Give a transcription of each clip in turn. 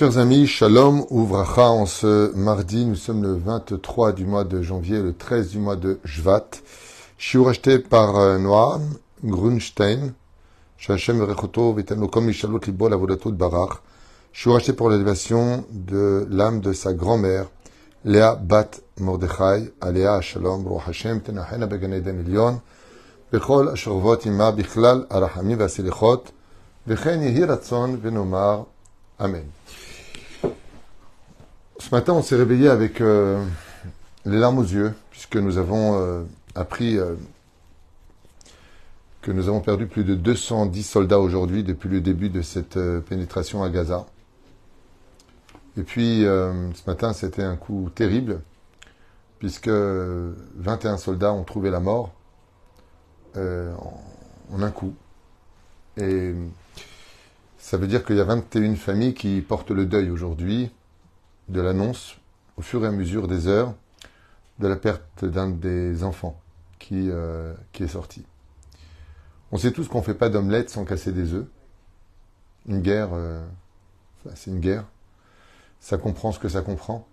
Chers amis, Shalom Ouvracha, en ce mardi, nous sommes le 23 du mois de janvier, le 13 du mois de Jvat. Je suis racheté par euh, Noam Grunstein. Shachem Rechoto Vitanokom Mishalot Libo Lavodato de Barach. Je suis racheté pour l'élévation de l'âme de sa grand-mère, Léa Bat Mordechai, Aléa Shalom, Baruch Hashem, Tenachena Began Eden Elyon, Bechol Ashervot Ima Bichlal Arachamim Vasilichot, Vechen Yehi Ratzon Venomar Amen. Ce matin, on s'est réveillé avec euh, les larmes aux yeux, puisque nous avons euh, appris euh, que nous avons perdu plus de 210 soldats aujourd'hui depuis le début de cette pénétration à Gaza. Et puis, ce matin, c'était un coup terrible, puisque 21 soldats ont trouvé la mort en un coup. Et ça veut dire qu'il y a 21 familles qui portent le deuil aujourd'hui de l'annonce, au fur et à mesure des heures, de la perte d'un des enfants qui, euh, est sorti. On sait tous qu'on ne fait pas d'omelette sans casser des œufs. Une guerre, euh, c'est une guerre. Ça comprend ce que ça comprend.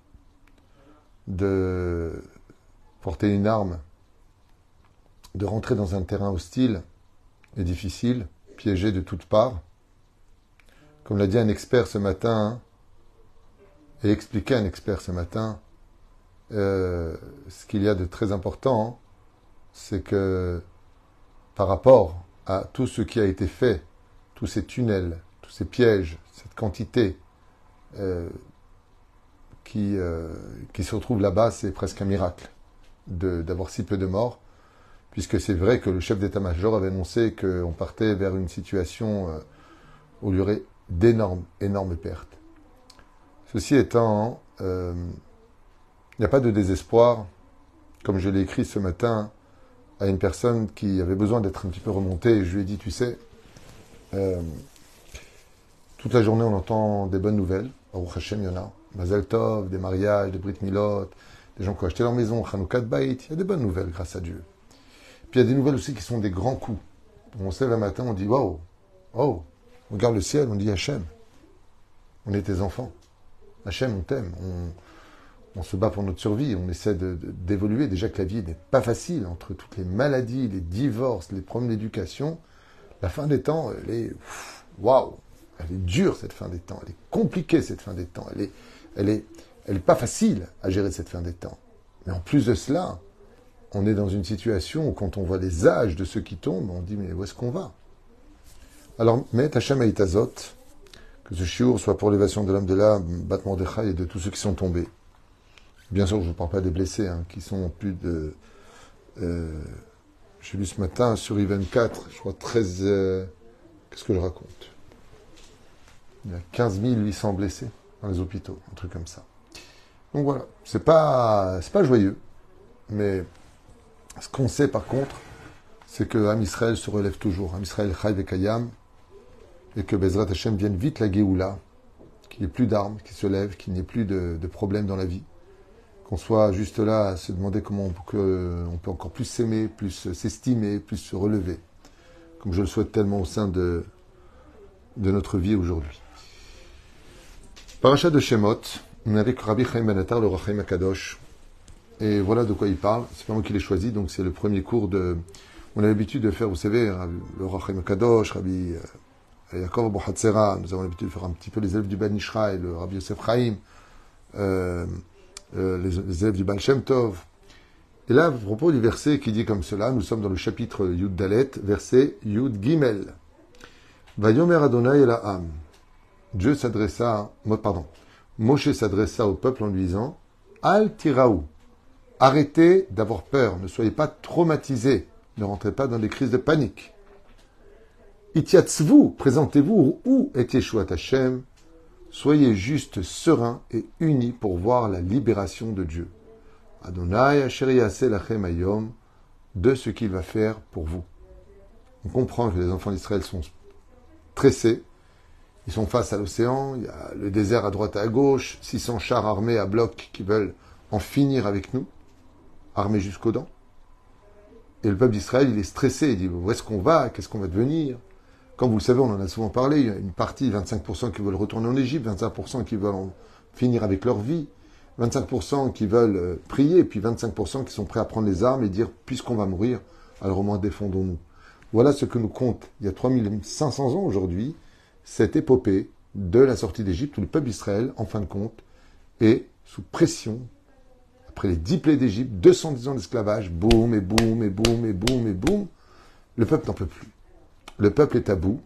De porter une arme, de rentrer dans un terrain hostile et difficile, piégé de toutes parts. Comme l'a dit un expert ce matin, hein, et expliquer à un expert ce matin, euh, ce qu'il y a de très important, c'est que par rapport à tout ce qui a été fait, tous ces tunnels, tous ces pièges, cette quantité euh, qui, euh, qui se retrouve là-bas, c'est presque un miracle d'avoir si peu de morts, puisque c'est vrai que le chef d'état-major avait annoncé qu'on partait vers une situation où il y aurait d'énormes, énormes pertes. Ceci étant, euh, il n'y a pas de désespoir, comme je l'ai écrit ce matin à une personne qui avait besoin d'être un petit peu remontée. je lui ai dit, tu sais, euh, toute la journée on entend des bonnes nouvelles. Au Hashem, il y en a. Mazel Tov, des mariages, des Brit Milot, des gens qui ont acheté leur maison, Hanoukat Bait. Il y a des bonnes nouvelles, grâce à Dieu. Puis il y a des nouvelles aussi qui sont des grands coups. On se lève un matin, on dit, waouh, oh, on regarde le ciel, on dit Hachem, on est tes enfants. Hachem, on t'aime, on, se bat pour notre survie, on essaie d'évoluer. Déjà que la vie n'est pas facile entre toutes les maladies, les divorces, les problèmes d'éducation. La fin des temps, elle est waouh, elle est dure cette fin des temps, elle est compliquée cette fin des temps, elle est, elle est, elle est pas facile à gérer cette fin des temps. Mais en plus de cela, on est dans une situation où quand on voit les âges de ceux qui tombent, on dit mais où est-ce qu'on va? Alors, met Hachem Aitazot, que ce chiour soit pour l'évasion de l'âme de l'âme, battement des et de tous ceux qui sont tombés. Bien sûr, je ne parle pas des blessés, hein, qui sont plus de... Euh, j'ai lu ce matin sur I24, je crois 13... Euh, qu'est-ce que je raconte? Il y a 15 800 blessés dans les hôpitaux, un truc comme ça. Donc voilà, c'est pas, pas joyeux, mais ce qu'on sait par contre, c'est que Am Israël se relève toujours. Am Israël Chai Kayam, et que Bezrat Hashem vienne vite la Géoula, qu'il n'y ait plus d'armes qui se lèvent, qu'il n'y ait plus de, problèmes dans la vie, qu'on soit juste là à se demander comment on peut, encore plus s'aimer, plus s'estimer, plus se relever, comme je le souhaite tellement au sein de, notre vie aujourd'hui. Parachat de Shemot, on est avec Rabbi Chaim Benatar, le Rachaim Akadosh, et voilà de quoi il parle. C'est pas moi qui l'ai choisi, donc c'est le premier cours de. On a l'habitude de faire, vous savez, le Rachaim Akadosh, Rabbi euh, Yaakov Abu nous avons l'habitude de faire un petit peu les élèves du Ben Ishraï, le Rabbi Yosef Chaim, euh, euh, les, élèves du Baal Shem Tov. Et là, à propos du verset qui dit comme cela, nous sommes dans le chapitre Yud Dalet, verset Yud Gimel. Vayomer Adonai el Am. Dieu s'adressa, pardon, Moshe s'adressa au peuple en lui disant, Al Tiraou, arrêtez d'avoir peur, ne soyez pas traumatisés, ne rentrez pas dans des crises de panique. Présentez-vous où est Yeshua Hashem. Soyez juste sereins et unis pour voir la libération de Dieu. Adonai lachem ayom, de ce qu'il va faire pour vous. On comprend que les enfants d'Israël sont stressés. Ils sont face à l'océan, il y a le désert à droite et à gauche, 600 chars armés à bloc qui veulent en finir avec nous, armés jusqu'aux dents. Et le peuple d'Israël, il est stressé, il dit, où est-ce qu'on va? Qu'est-ce qu'on va devenir? Comme vous le savez, on en a souvent parlé, il y a une partie, 25% qui veulent retourner en Égypte, 25% qui veulent en finir avec leur vie, 25% qui veulent euh, prier, et puis 25% qui sont prêts à prendre les armes et dire, puisqu'on va mourir, alors au moins défendons-nous. Voilà ce que nous compte, il y a 3500 ans aujourd'hui, cette épopée de la sortie d'Égypte, où le peuple d'Israël, en fin de compte, est sous pression, après les dix plaies d'Égypte, 210 ans d'esclavage, boum et boum et boum et boum et boum, le peuple n'en peut plus. Le peuple est à bout,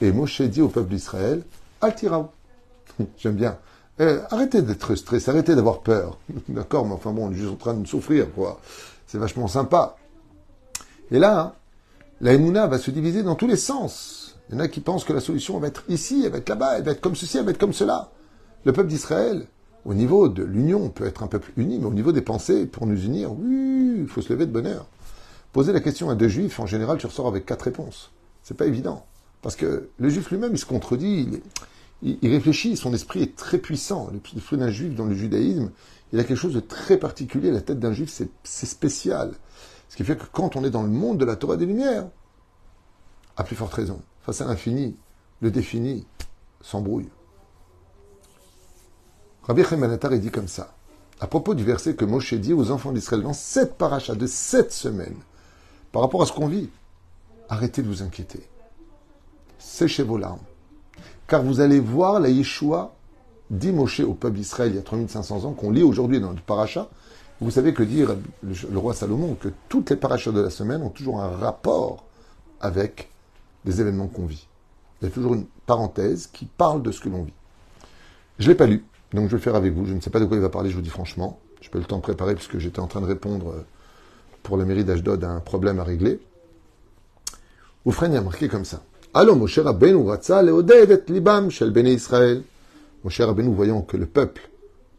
et Moshe dit au peuple d'Israël, Altiraou. J'aime bien. Eh, arrêtez d'être stressé, arrêtez d'avoir peur. D'accord, mais enfin bon, on est juste en train de souffrir, quoi. C'est vachement sympa. Et là, la Emouna va se diviser dans tous les sens. Il y en a qui pensent que la solution va être ici, elle va être là-bas, elle va être comme ceci, elle va être comme cela. Le peuple d'Israël, au niveau de l'union, peut être un peuple uni, mais au niveau des pensées, pour nous unir, oui, il faut se lever de bonheur. Poser la question à deux juifs, en général, tu ressors avec quatre réponses. C'est pas évident. Parce que le juif lui-même, il se contredit, il, réfléchit, son esprit est très puissant. L'esprit d'un juif dans le judaïsme, il a quelque chose de très particulier. La tête d'un juif, c'est spécial. Ce qui fait que quand on est dans le monde de la Torah des Lumières, à plus forte raison, face à l'infini, le défini s'embrouille. Rabbi Chaim dit comme ça, à propos du verset que Moshe dit aux enfants d'Israël dans sept parachas de sept semaines, par rapport à ce qu'on vit, arrêtez de vous inquiéter. Séchez vos larmes. Car vous allez voir la Yeshua, dit Moshe au peuple d'Israël il y a 3500 ans, qu'on lit aujourd'hui dans le paracha. Vous savez que dire le roi Salomon que toutes les parachas de la semaine ont toujours un rapport avec les événements qu'on vit. Il y a toujours une parenthèse qui parle de ce que l'on vit. Je ne l'ai pas lu, donc je vais le faire avec vous. Je ne sais pas de quoi il va parler, je vous dis franchement. Je peux le temps préparer puisque j'étais en train de répondre euh, pour la mairie d'Ashdod à un problème à régler. Oufren a marqué comme ça. Alors Moshe Rabbeinu ratza leodev libam shel bnei Israël. Moshe Rabbeinu, voyant que le peuple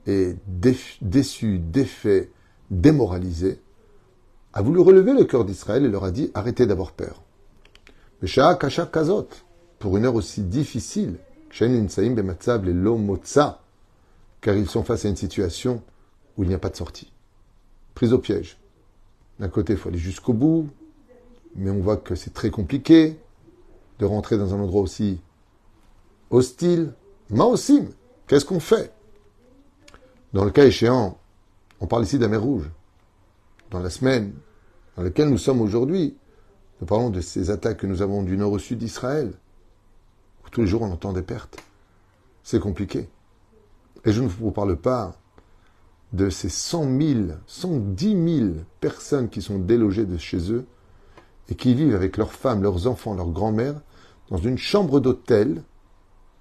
est déçu, défait, démoralisé, a voulu relever le cœur d'Israël et leur a dit arrêtez d'avoir peur. Kasha Kazot, pour une heure aussi difficile, car ils sont face à une situation où il n'y a pas de sortie. Prise au piège. D'un côté, il faut aller jusqu'au bout, mais on voit que c'est très compliqué de rentrer dans un endroit aussi hostile. Maosim, qu'est-ce qu'on fait? Dans le cas échéant, on parle ici de la mer Rouge. Dans la semaine dans laquelle nous sommes aujourd'hui, nous parlons de ces attaques que nous avons du nord au sud d'Israël, où tous les jours on entend des pertes. C'est compliqué. Et je ne vous parle pas de ces 100 000, 110 000 personnes qui sont délogées de chez eux et qui vivent avec leurs femmes, leurs enfants, leurs grand-mères dans une chambre d'hôtel,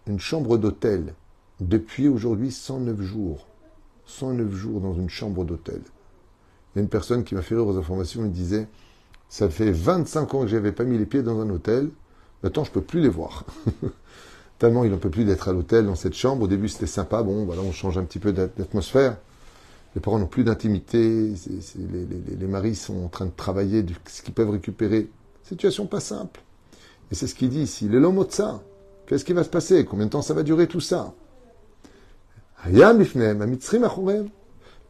une chambre d'hôtel, depuis aujourd'hui 109 jours. 109 jours dans une chambre d'hôtel. Il y a une personne qui m'a fait rire aux informations, il disait ça fait 25 ans que j'avais pas mis les pieds dans un hôtel. Maintenant, je peux plus les voir. Tellement il n'en peut plus d'être à l'hôtel, dans cette chambre. Au début, c'était sympa. Bon, voilà, on change un petit peu d'atmosphère. Les parents n'ont plus d'intimité. Les, maris sont en train de travailler de ce qu'ils peuvent récupérer. Situation pas simple. Et c'est ce qu'il dit ici. Le ça. Qu'est-ce qui va se passer? Combien de temps ça va durer tout ça?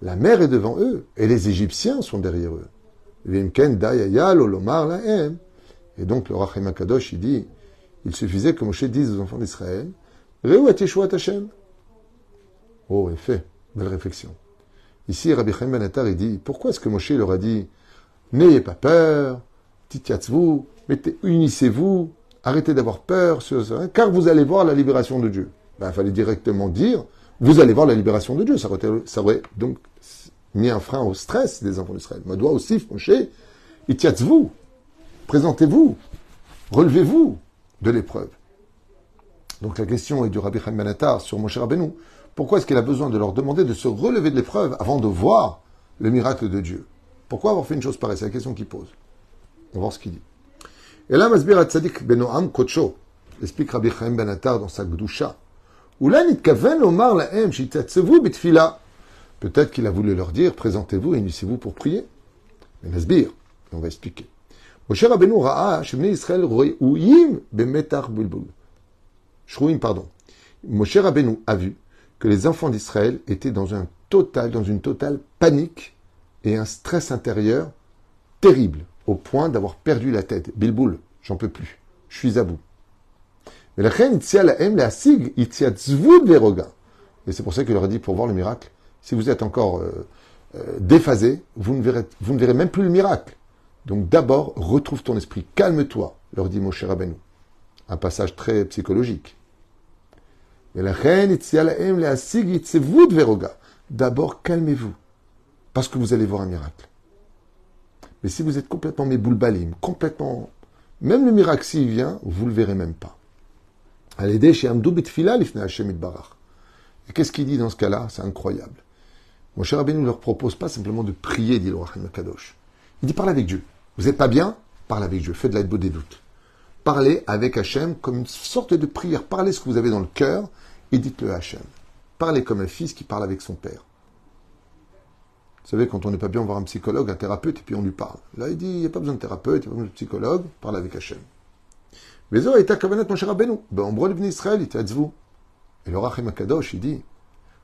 La mer est devant eux et les Égyptiens sont derrière eux. Et donc le Rachem Akadosh, il dit, il suffisait que Moshe dise aux enfants d'Israël, Oh, effet, belle réflexion. Ici, Rabbi Chaim Ben il dit, pourquoi est-ce que Moshe leur a dit, n'ayez pas peur, titiatzvou, unissez-vous, arrêtez d'avoir peur, car vous allez voir la libération de Dieu. Ben, il fallait directement dire, vous allez voir la libération de Dieu. Ça aurait, donc mis un frein au stress des enfants d'Israël. doit aussi, Moshe, vous présentez-vous, relevez-vous de l'épreuve. Donc la question est du Rabbi Chaim ben sur Moshe Rabbeinu. Pourquoi est-ce qu'il a besoin de leur demander de se relever de l'épreuve avant de voir le miracle de Dieu? Pourquoi avoir fait une chose pareille? C'est la question qu'il pose. On va voir ce qu'il dit. Et là, Masbir Tzadik Benoam Kocho, explique Rabbi Chaim ben dans sa Gdusha. Peut-être qu'il a voulu leur dire, présentez-vous et unissez-vous pour prier. Mais Nasbir, on va expliquer. Moshe Rabbeinu ra'a Israël bemetar bulbul. Shrouim, pardon. Moshe Rabbeinu a vu que les enfants d'Israël étaient dans un total, dans une totale panique et un stress intérieur terrible, au point d'avoir perdu la tête. Bilboul, j'en peux plus. Je suis à bout. Mais la reine la. Et c'est pour ça qu'il leur a dit pour voir le miracle, si vous êtes encore euh, euh, déphasé, vous ne, verrez, vous ne verrez même plus le miracle. Donc d'abord, retrouve ton esprit, calme-toi, leur dit Moshe Rabbeinu. Un passage très psychologique. Mais la reine la aime la sig, veroga. D'abord, calmez-vous, parce que vous allez voir un miracle. Mais si vous êtes complètement méboulbalim, complètement... Même le miracle, s'il vient, vous ne le verrez même pas. Et qu'est-ce qu'il dit dans ce cas-là? C'est incroyable. Mon cher Rabbeinu ne leur propose pas simplement de prier, dit le Rahim Kadosh. Il dit parle avec Dieu. Vous n'êtes pas bien? Parle avec Dieu. Faites de l'aide des doutes. Parlez avec Hachem comme une sorte de prière. Parlez ce que vous avez dans le cœur et dites-le à Hachem. Parlez comme un fils qui parle avec son père. Vous savez, quand on n'est pas bien, on va voir un psychologue, un thérapeute, et puis on lui parle. Là, il dit, il n'y a pas besoin de thérapeute, il n'y a pas besoin de psychologue, parle avec Hachem. Mais oh, était kavanat mon cher Rabbeinu? Ben, on de Israël, il était vous. Et le Rachim Akadosh, il dit,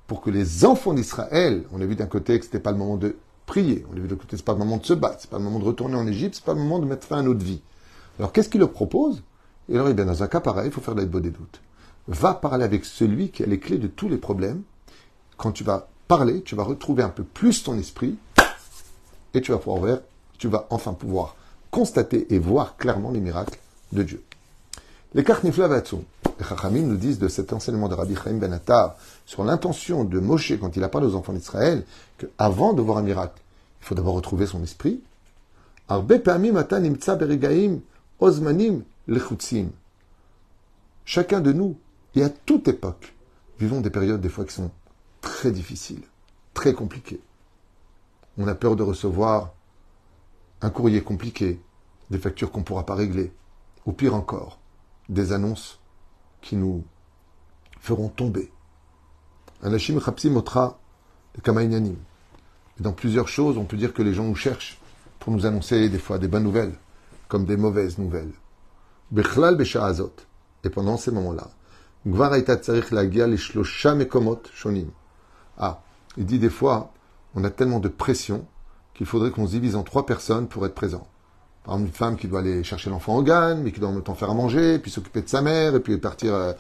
pour que les enfants d'Israël, on a vu d'un côté que c'était pas le moment de prier, on a vu d'un côté que c'est pas le moment de se battre, c'est pas le moment de retourner en Égypte, c'est pas le moment de mettre fin à notre vie. Alors qu'est-ce qu'il leur propose? Et alors, bien, dans un cas pareil, il faut faire l'aide des doutes. Va parler avec celui qui a les clés de tous les problèmes. Quand tu vas parler, tu vas retrouver un peu plus ton esprit et tu vas pouvoir voir, tu vas enfin pouvoir constater et voir clairement les miracles de Dieu. Les Karniflavatsum, les Chachamim nous disent de cet enseignement de Rabbi Chaim Ben Attar sur l'intention de Moshe quand il a parlé aux enfants d'Israël qu'avant de voir un miracle, il faut d'abord retrouver son esprit. Chacun de nous, et à toute époque, vivons des périodes des fois qui sont très difficile, très compliqué. On a peur de recevoir un courrier compliqué, des factures qu'on ne pourra pas régler, ou pire encore, des annonces qui nous feront tomber. Anashim Chapsim Otra Et dans plusieurs choses, on peut dire que les gens nous cherchent pour nous annoncer des fois des bonnes nouvelles, comme des mauvaises nouvelles. Bechlal. Et pendant ces moments-là, Shonim. Ah, il dit des fois, on a tellement de pression qu'il faudrait qu'on se divise en trois personnes pour être présent. Par exemple, une femme qui doit aller chercher l'enfant au GAN, mais qui doit en même temps faire à manger, puis s'occuper de sa mère, et puis partir euh,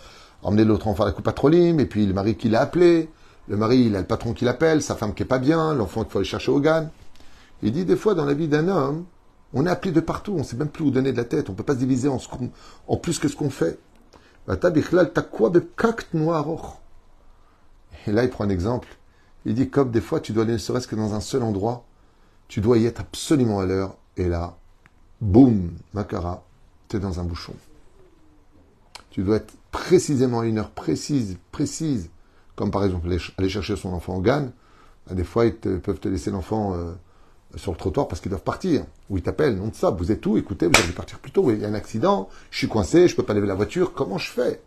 emmener l'autre enfant à la coupe patrolim, et puis le mari qui l'a appelé, le mari, il a le patron qui l'appelle, sa femme qui est pas bien, l'enfant qu'il faut aller chercher au GAN. Il dit des fois, dans la vie d'un homme, on est appelé de partout, on ne sait même plus où donner de la tête, on ne peut pas se diviser en, en plus que ce qu'on fait. Et là, il prend un exemple. Il dit, comme des fois, tu dois aller ne serait-ce que dans un seul endroit, tu dois y être absolument à l'heure, et là, boum, Makara, tu es dans un bouchon. Tu dois être précisément à une heure précise, précise, comme par exemple aller chercher son enfant au GAN. Ben, des fois, ils peuvent te laisser l'enfant euh, sur le trottoir parce qu'ils doivent partir. Ou ils t'appellent, non de ça, vous êtes où? Écoutez, vous allez partir plus tôt, il y a un accident, je suis coincé, je ne peux pas lever la voiture, comment je fais?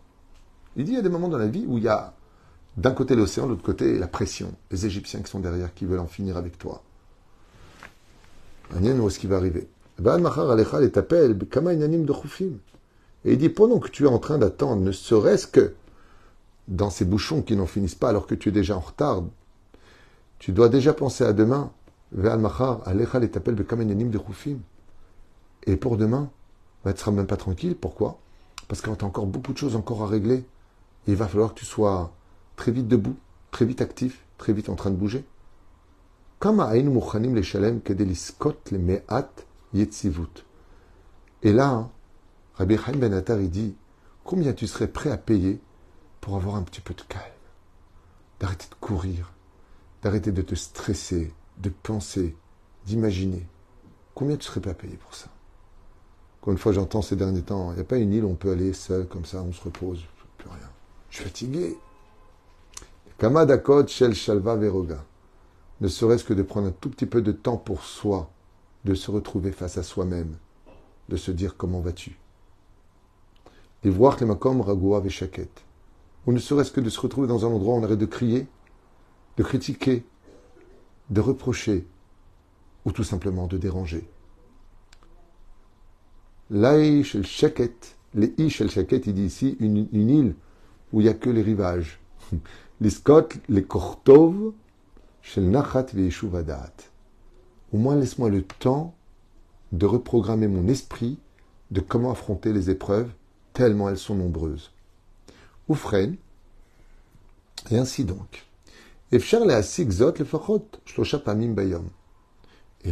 Il dit, il y a des moments dans la vie où il y a d'un côté l'océan, de l'autre côté la pression. Les Égyptiens qui sont derrière, qui veulent en finir avec toi. où est-ce qu'il va arriver? Et il dit, pendant que tu es en train d'attendre, ne serait-ce que dans ces bouchons qui n'en finissent pas alors que tu es déjà en retard, tu dois déjà penser à demain. Et pour demain, bah, tu ne seras même pas tranquille. Pourquoi? Parce qu'il y a encore beaucoup de choses encore à régler. il va falloir que tu sois très vite debout, très vite actif, très vite en train de bouger. Et là, hein, Rabbi Chaim Ben Attar, il dit Combien tu serais prêt à payer pour avoir un petit peu de calme D'arrêter de courir, d'arrêter de te stresser, de penser, d'imaginer. Combien tu serais à payer pour ça? Quand une fois j'entends ces derniers temps, il n'y a pas une île où on peut aller seul comme ça, on se repose, plus rien. Je suis fatigué. Kamadakot Shel Shalva Veroga. Ne serait-ce que de prendre un tout petit peu de temps pour soi, de se retrouver face à soi-même, de se dire comment vas-tu? Les voir les makom veshaket. Ou ne serait-ce que de se retrouver dans un endroit où on arrête de crier, de critiquer, de reprocher, ou tout simplement de déranger. L'Aï Shel Shaket, les I Shel Shaket, il dit ici une, île où il n'y a que les rivages. Liskot le kortov shel nachat Au moins laisse-moi le temps de reprogrammer mon esprit de comment affronter les épreuves tellement elles sont nombreuses. Oufren, et ainsi donc. Et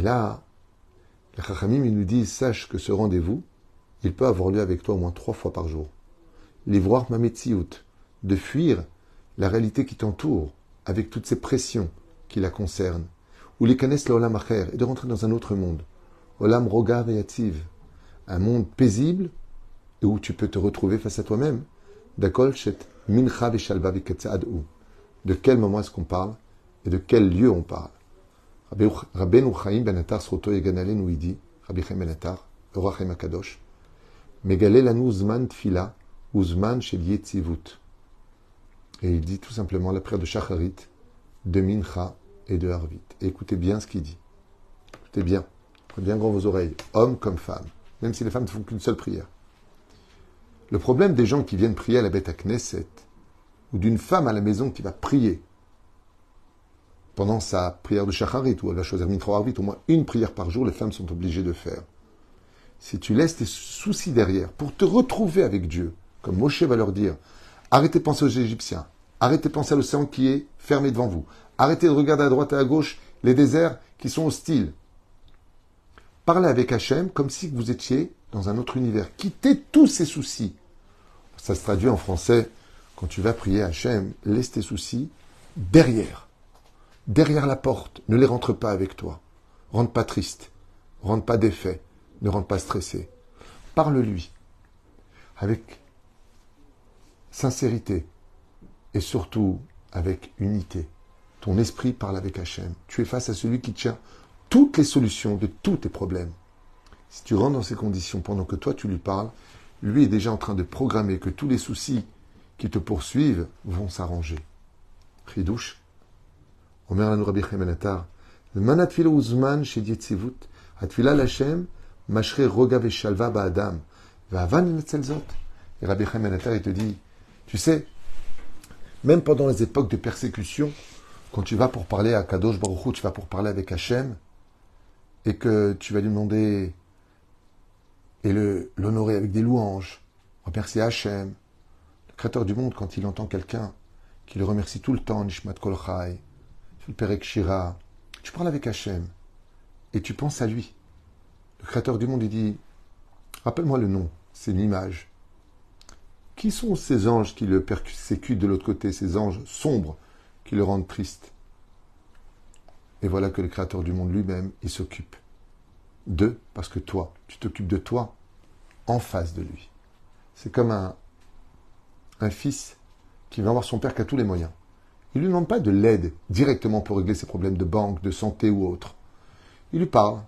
là, les Chachamim, nous disent, sache que ce rendez-vous, il peut avoir lieu avec toi au moins trois fois par jour. L'ivoire mametsiout, de fuir la réalité qui t'entoure, avec toutes ces pressions qui la concernent. Ou les canesses l'olam acher, et de rentrer dans un autre monde. Olam rogar et un monde paisible, et où tu peux te retrouver face à toi-même. Dakol shet mincha De quel moment est-ce qu'on parle, et de quel lieu on parle? Rabbeinu Chaim ben dit, Rabbi Chaim ben Atar, tfila, uzman shel yetzivut. Et il dit tout simplement la prière de Shacharit, de Mincha et de Harvit. Et écoutez bien ce qu'il dit. Écoutez bien. Prenez bien grand vos oreilles, hommes comme femmes, même si les femmes ne font qu'une seule prière. Le problème des gens qui viennent prier à la bête à Knesset, ou d'une femme à la maison qui va prier pendant sa prière de Shacharit, où elle va choisir Mitra Arvit, au moins une prière par jour, les femmes sont obligées de faire. Si tu laisses tes soucis derrière pour te retrouver avec Dieu, comme Moshe va leur dire, arrêtez de penser aux Égyptiens, arrêtez de penser à l'océan qui est fermé devant vous, arrêtez de regarder à droite et à gauche les déserts qui sont hostiles. Parlez avec Hachem comme si vous étiez dans un autre univers. Quittez tous ces soucis. Ça se traduit en français, quand tu vas prier Hachem, laisse tes soucis derrière derrière la porte. Ne les rentre pas avec toi. Rentre pas triste. Rentre pas défait. Ne rentre pas stressé. Parle-lui avec sincérité et surtout avec unité. Ton esprit parle avec Hachem. Tu es face à celui qui tient toutes les solutions de tous tes problèmes. Si tu rentres dans ces conditions pendant que toi tu lui parles, lui est déjà en train de programmer que tous les soucis qui te poursuivent vont s'arranger. Chidouche. Omer Lanu Rabbi Atar. Ben le manatfil uzman chez Dietzivut. Atfila lachem. Machre rogav shalva ba'adam. Va'avan netzelzot. Et Rabbi Atar, ben il te dit, tu sais, même pendant les époques de persécution, quand tu vas pour parler à Kadosh Baruchou, tu vas pour parler avec Hachem, et que tu vas lui demander et l'honorer avec des louanges, remercier Hachem, créateur du monde, quand il entend quelqu'un qui le remercie tout le temps, Nishmat Kol Chai, le Perek Shira, tu parles avec Hachem et tu penses à lui. Le créateur du monde, il dit Rappelle-moi le nom, c'est une image. Qui sont ces anges qui le persécutent de l'autre côté, ces anges sombres qui le rendent triste? Et voilà que le créateur du monde lui-même, il s'occupe d'eux, parce que toi, tu t'occupes de toi en face de lui. C'est comme un, un fils qui va voir son père qui a tous les moyens. Il ne lui demande pas de l'aide directement pour régler ses problèmes de banque, de santé ou autre. Il lui parle.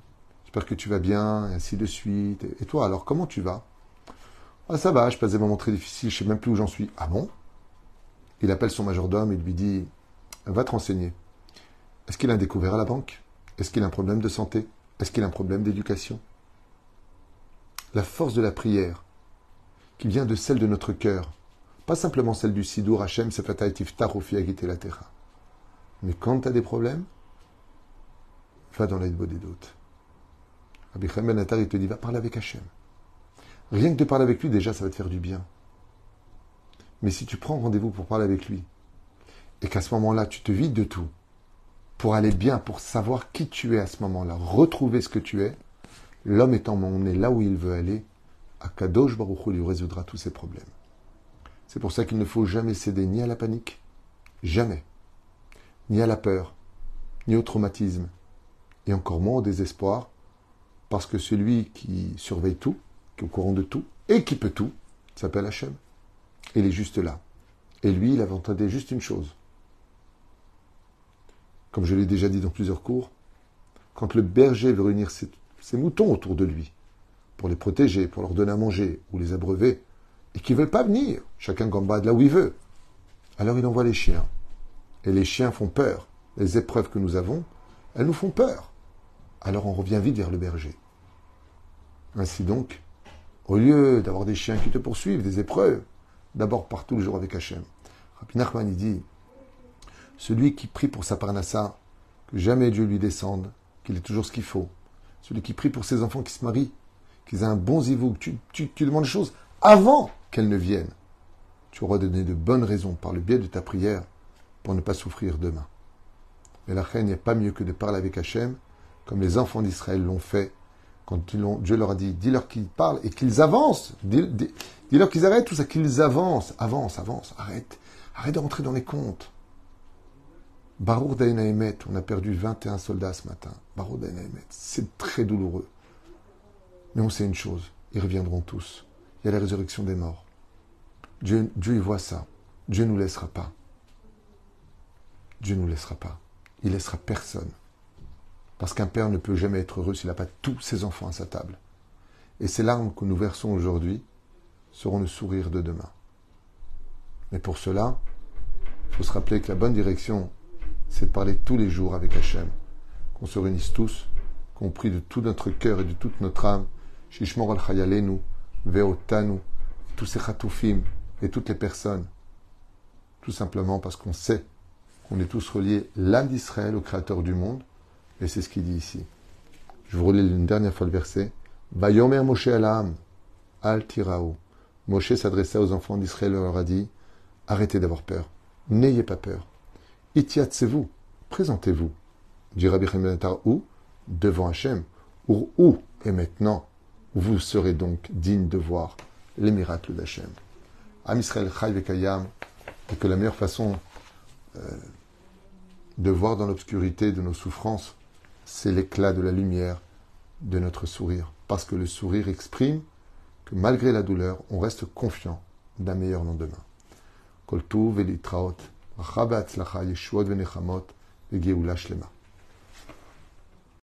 J'espère que tu vas bien, et ainsi de suite. Et toi, alors, comment tu vas? Ah, ça va, je passe des moments très difficiles, je ne sais même plus où j'en suis. Ah bon? Il appelle son majordome et lui dit Va te renseigner. Est-ce qu'il a un découvert à la banque? Est-ce qu'il a un problème de santé? Est-ce qu'il a un problème d'éducation? La force de la prière, qui vient de celle de notre cœur, pas simplement celle du Sidour Hachem Sefataïtif Tarofi la Terra. Mais quand tu as des problèmes, va dans l'aide des doutes. Rabbi Ben Attar, il te dit, va parler avec Hachem. Rien que de parler avec lui, déjà, ça va te faire du bien. Mais si tu prends rendez-vous pour parler avec lui, et qu'à ce moment-là, tu te vides de tout, pour aller bien, pour savoir qui tu es à ce moment-là, retrouver ce que tu es, l'homme étant emmené là où il veut aller, Akadosh Baruch Hu lui résoudra tous ses problèmes. C'est pour ça qu'il ne faut jamais céder ni à la panique, jamais, ni à la peur, ni au traumatisme, et encore moins au désespoir, parce que celui qui surveille tout, qui est au courant de tout, et qui peut tout, s'appelle Hachem. Il est juste là. Et lui, il a entendu juste une chose. Comme je l'ai déjà dit dans plusieurs cours, quand le berger veut réunir ses, ses moutons autour de lui, pour les protéger, pour leur donner à manger, ou les abreuver, et qui ne veulent pas venir. Chacun combat là où il veut. Alors il envoie les chiens. Et les chiens font peur. Les épreuves que nous avons, elles nous font peur. Alors on revient vite vers le berger. Ainsi donc, au lieu d'avoir des chiens qui te poursuivent, des épreuves, d'abord pars tous les jours avec Hachem. Rabbi Nachman, il dit, celui qui prie pour sa parnassa, que jamais Dieu lui descende, qu'il ait toujours ce qu'il faut. Celui qui prie pour ses enfants qui se marient, qu'ils aient un bon zivou, tu, tu, tu demandes des choses avant qu'elles ne viennent. Tu auras donné de bonnes raisons par le biais de ta prière pour ne pas souffrir demain. Et la reine n'est pas mieux que de parler avec Hachem, comme les enfants d'Israël l'ont fait quand Dieu leur a dit, dis-leur qu'ils parlent et qu'ils avancent. Dis-leur qu'ils arrêtent tout ça, qu'ils avancent. Avance, avance, arrête. Arrête de rentrer dans les comptes. Barour Dainaemet, on a perdu 21 soldats ce matin. Barour Dainaemet, c'est très douloureux. Mais on sait une chose, ils reviendront tous. Il y a la résurrection des morts. Dieu, y voit ça. Dieu ne nous laissera pas. Dieu ne nous laissera pas. Il laissera personne. Parce qu'un père ne peut jamais être heureux s'il n'a pas tous ses enfants à sa table. Et ces larmes que nous versons aujourd'hui seront le sourire de demain. Mais pour cela, il faut se rappeler que la bonne direction, c'est de parler tous les jours avec Hachem, qu'on se réunisse tous, qu'on prie de tout notre cœur et de toute notre âme, Shishmor al Chayalenu, Veotanu, tous ces et toutes les personnes, tout simplement parce qu'on sait qu'on est tous reliés l'âme d'Israël au Créateur du monde, et c'est ce qu'il dit ici. Je vous relis une dernière fois le verset. Vayomer Moshe alam, al tirao. Moshe s'adressa aux enfants d'Israël et leur a dit Arrêtez d'avoir peur. N'ayez pas peur. Itiatsez-vous. Présentez-vous. Dit Rabbi où? Devant Hachem. Ou où? Et maintenant, vous serez donc digne de voir les miracles d'Hachem. Am Israël Chai Kayam. Et que la meilleure façon euh, de voir dans l'obscurité de nos souffrances c'est l'éclat de la lumière de notre sourire. Parce que le sourire exprime que malgré la douleur, on reste confiant d'un meilleur lendemain. Velitraot, rabat yeshuot venechamot, shlema.